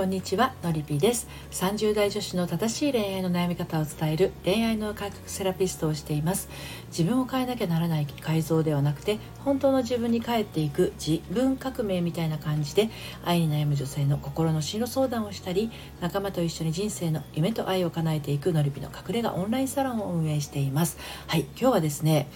こんにちはのりぴです。30代女子の正しい恋愛の悩み方を伝える恋愛の改革セラピストをしています。自分を変えなきゃならない改造ではなくて本当の自分に帰っていく自分革命みたいな感じで愛に悩む女性の心の進路相談をしたり仲間と一緒に人生の夢と愛を叶えていくのりぴの隠れ家オンラインサロンを運営しています。はい今日はですね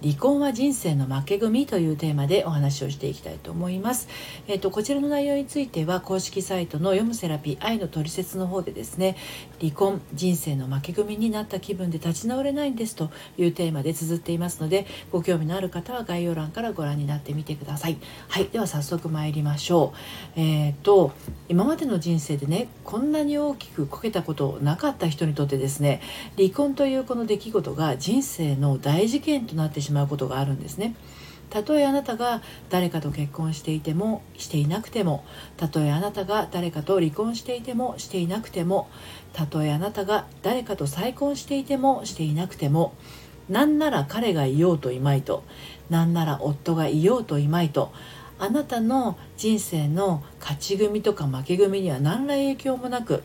離婚は人生の負け組というテーマでお話をしていきたいと思います。えっ、と、こちらの内容については公式サイトの読むセラピー愛のトリセツの方でですね、離婚、人生の負け組になった気分で立ち直れないんですというテーマで綴っていますので、ご興味のある方は概要欄からご覧になってみてください。はい、では早速参りましょう。えっ、と、今までの人生でね、こんなに大きくこけたことなかった人にとってですね、離婚というこの出来事が人生の大事件となってしまうことがあるんですね。たとえあなたが誰かと結婚していてもしていなくてもたとえあなたが誰かと離婚していてもしていなくてもたとえあなたが誰かと再婚していてもしていなくてもなんなら彼がいようといまいとなんなら夫がいようといまいとあなたの人生の勝ち組とか負け組には何ら影響もなく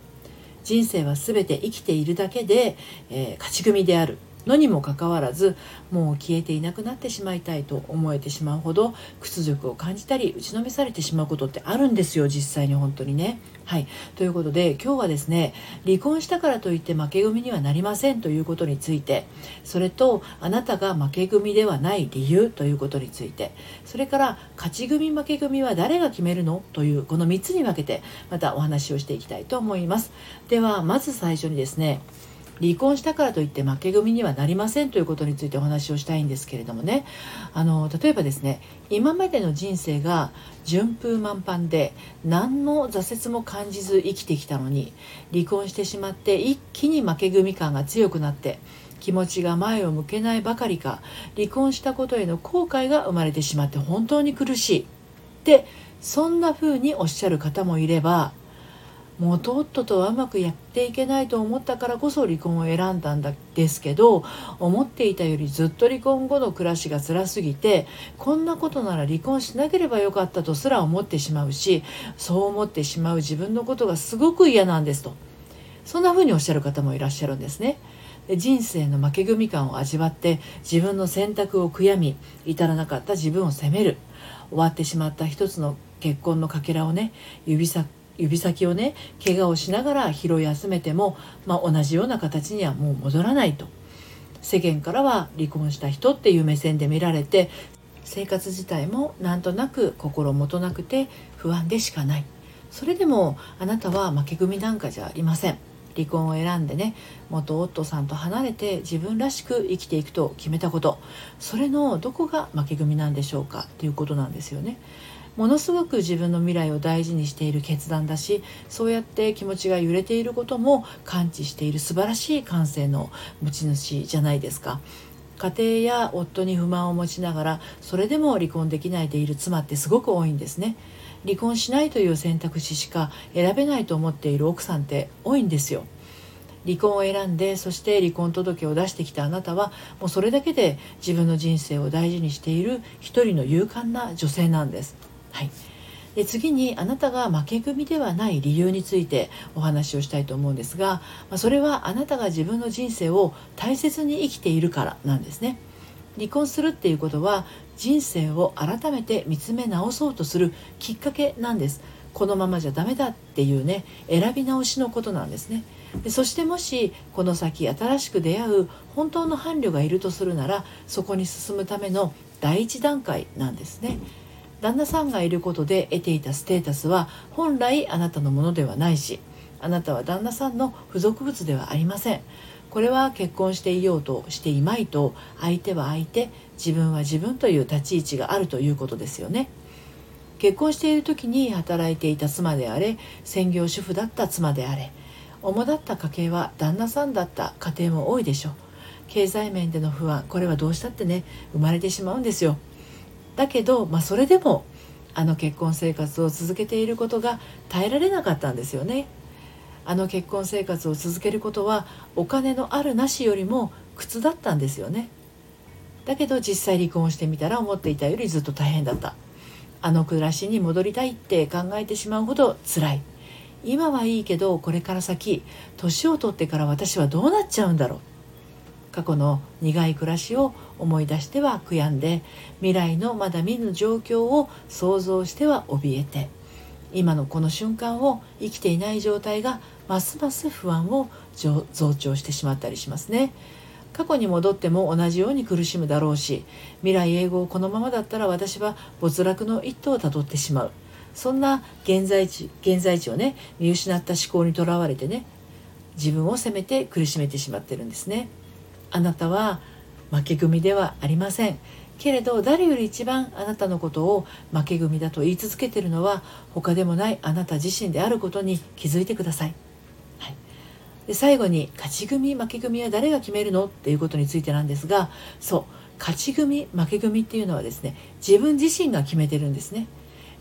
人生は全て生きているだけで、えー、勝ち組であるのにもかかわらずもう消えていなくなってしまいたいと思えてしまうほど屈辱を感じたり打ちのめされてしまうことってあるんですよ実際に本当にね。はいということで今日はですね離婚したからといって負け組にはなりませんということについてそれとあなたが負け組ではない理由ということについてそれから勝ち組負け組は誰が決めるの？というこの3つに分けてまたお話をしていきたいと思います。ではまず最初にですね離婚したからといって負け組にはなりませんということについてお話をしたいんですけれどもね。あの例えばですね今までの人生が順風満帆で何の挫折も感じず生きてきたのに離婚してしまって一気に負け組感が強くなって気持ちが前を向けないばかりか離婚したことへの後悔が生まれてしまって本当に苦しいってそんな風におっしゃる方もいれば元夫ととはうまくやっていけないと思ったからこそ離婚を選んだんですけど思っていたよりずっと離婚後の暮らしが辛すぎてこんなことなら離婚しなければよかったとすら思ってしまうしそう思ってしまう自分のことがすごく嫌なんですとそんな風におっしゃる方もいらっしゃるんですね。人生の負け組感を味わって自分の選択を悔やみ至らなかった自分を責める終わってしまった一つの結婚のかけらをね指先指先をね怪我をしながら拾い集めても、まあ、同じような形にはもう戻らないと。世間からは離婚した人っていう目線で見られて生活自体もなんとなく心もとなくて不安でしかない。それでもあなたは負け組なんかじゃありません。離婚を選んでね元夫さんと離れて自分らしく生きていくと決めたこと。それのどこが負け組なんでしょうかっていうことなんですよね。ものすごく自分の未来を大事にしている決断だしそうやって気持ちが揺れていることも感知している素晴らしい感性の持ち主じゃないですか。家庭や夫に不満を持ちながらそれでも離婚できないでいる妻ってすごく多いんですね。離婚しないという選択肢しか選べないと思っている奥さんって多いんですよ。離婚を選んでそして離婚届を出してきたあなたはもうそれだけで自分の人生を大事にしている一人の勇敢な女性なんです。はい、で次にあなたが負け組ではない理由についてお話をしたいと思うんですが、まそれはあなたが自分の人生を大切に生きているからなんですね。離婚するっていうことは人生を改めて見つめ直そうとするきっかけなんです。このままじゃダメだっていうね選び直しのことなんですね。でそしてもしこの先新しく出会う本当の伴侶がいるとするならそこに進むための第一段階なんですね。旦那さんがいることで得ていたステータスは本来あなたのものではないしあなたは旦那さんの付属物ではありません。これは結婚していようとしていまいと相手は相手自分は自分という立ち位置があるということですよね。結婚している時に働いていた妻であれ専業主婦だった妻であれ主だった家計は旦那さんだった家庭も多いでしょう。経済面での不安これはどうしたってね生まれてしまうんですよ。だけど、まあ、それでもあの結婚生活を続けていることが耐えられなかったんですよね。あの結婚生活を続けることはお金のあるなしよりも苦痛だったんですよね。だけど実際離婚してみたら思っていたよりずっと大変だった。あの暮らしに戻りたいって考えてしまうほど辛い。今はいいけどこれから先年を取ってから私はどうなっちゃうんだろう過去の苦い暮らしを思い出しては悔やんで未来のまだ見ぬ状況を想像しては怯えて今のこの瞬間を生きていない状態がますます不安を増長してしまったりしますね。過去に戻っても同じように苦しむだろうし未来永劫このままだったら私は没落の一途をたどってしまうそんな現在地現在地をね見失った思考にとらわれてね自分を責めて苦しめてしまってるんですねあなたは負け組ではありません。けれど誰より一番あなたのことを負け組だと言い続けているのは他でもないあなた自身であることに気づいてください。で最後に勝ち組負け組は誰が決めるのっていうことについてなんですがそう勝ち組負け組っていうのはですね自分自身が決めてるんですね。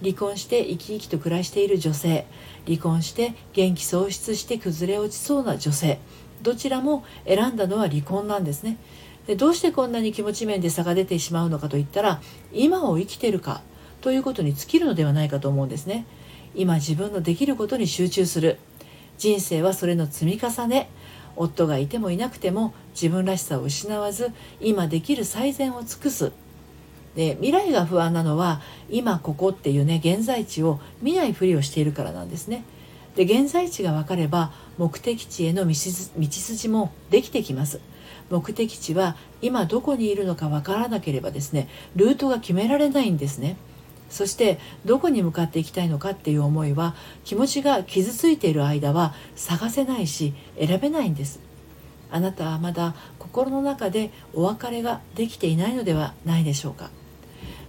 離婚して生き生きと暮らしている女性離婚して元気喪失して崩れ落ちそうな女性どちらも選んだのは離婚なんですね。でどうしてこんなに気持ち面で差が出てしまうのかといったら今を生きてるかということに尽きるのではないかと思うんですね。今自分のできることに集中する。人生はそれの積み重ね。夫がいてもいなくても自分らしさを失わず今できる最善を尽くす。で未来が不安なのは今ここっていうね現在地を見ないふりをしているからなんですね。で現在地が分かれば目的地への道筋もできてきます。目的地は今どこにいるのか分からなければですねルートが決められないんですね。そしてどこに向かっていきたいのかっていう思いは気持ちが傷ついている間は探せないし選べないんです。あなたはまだ心の中でお別れができていないのではないでしょうか。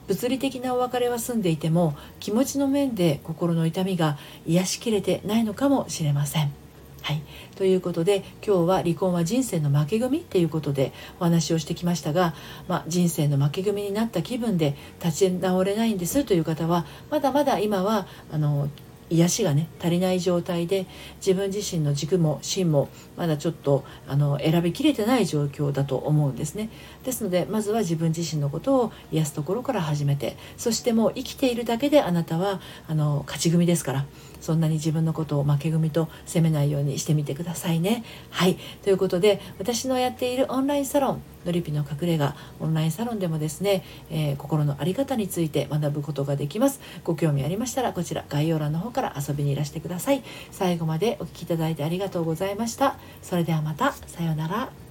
物理的なお別れは済んでいても気持ちの面で心の痛みが癒しきれてないのかもしれません。はい、ということで今日は離婚は人生の負け組っていうことでお話をしてきましたが、まあ、人生の負け組になった気分で立ち直れないんですという方はまだまだ今はあの癒しがね足りない状態で自分自身の軸も芯もまだちょっとあの選びきれてない状況だと思うんですね。ですのでまずは自分自身のことを癒すところから始めてそしてもう生きているだけであなたはあの勝ち組ですからそんなに自分のことを負け組と責めないようにしてみてくださいね。はい。ということで私のやっているオンラインサロンのりぴの隠れ家オンラインサロンでもですね、えー、心の在り方について学ぶことができます。ご興味ありましたらこちら概要欄の方から遊びにいらしてください。最後までお聴きいただいてありがとうございました。それではまたさようなら。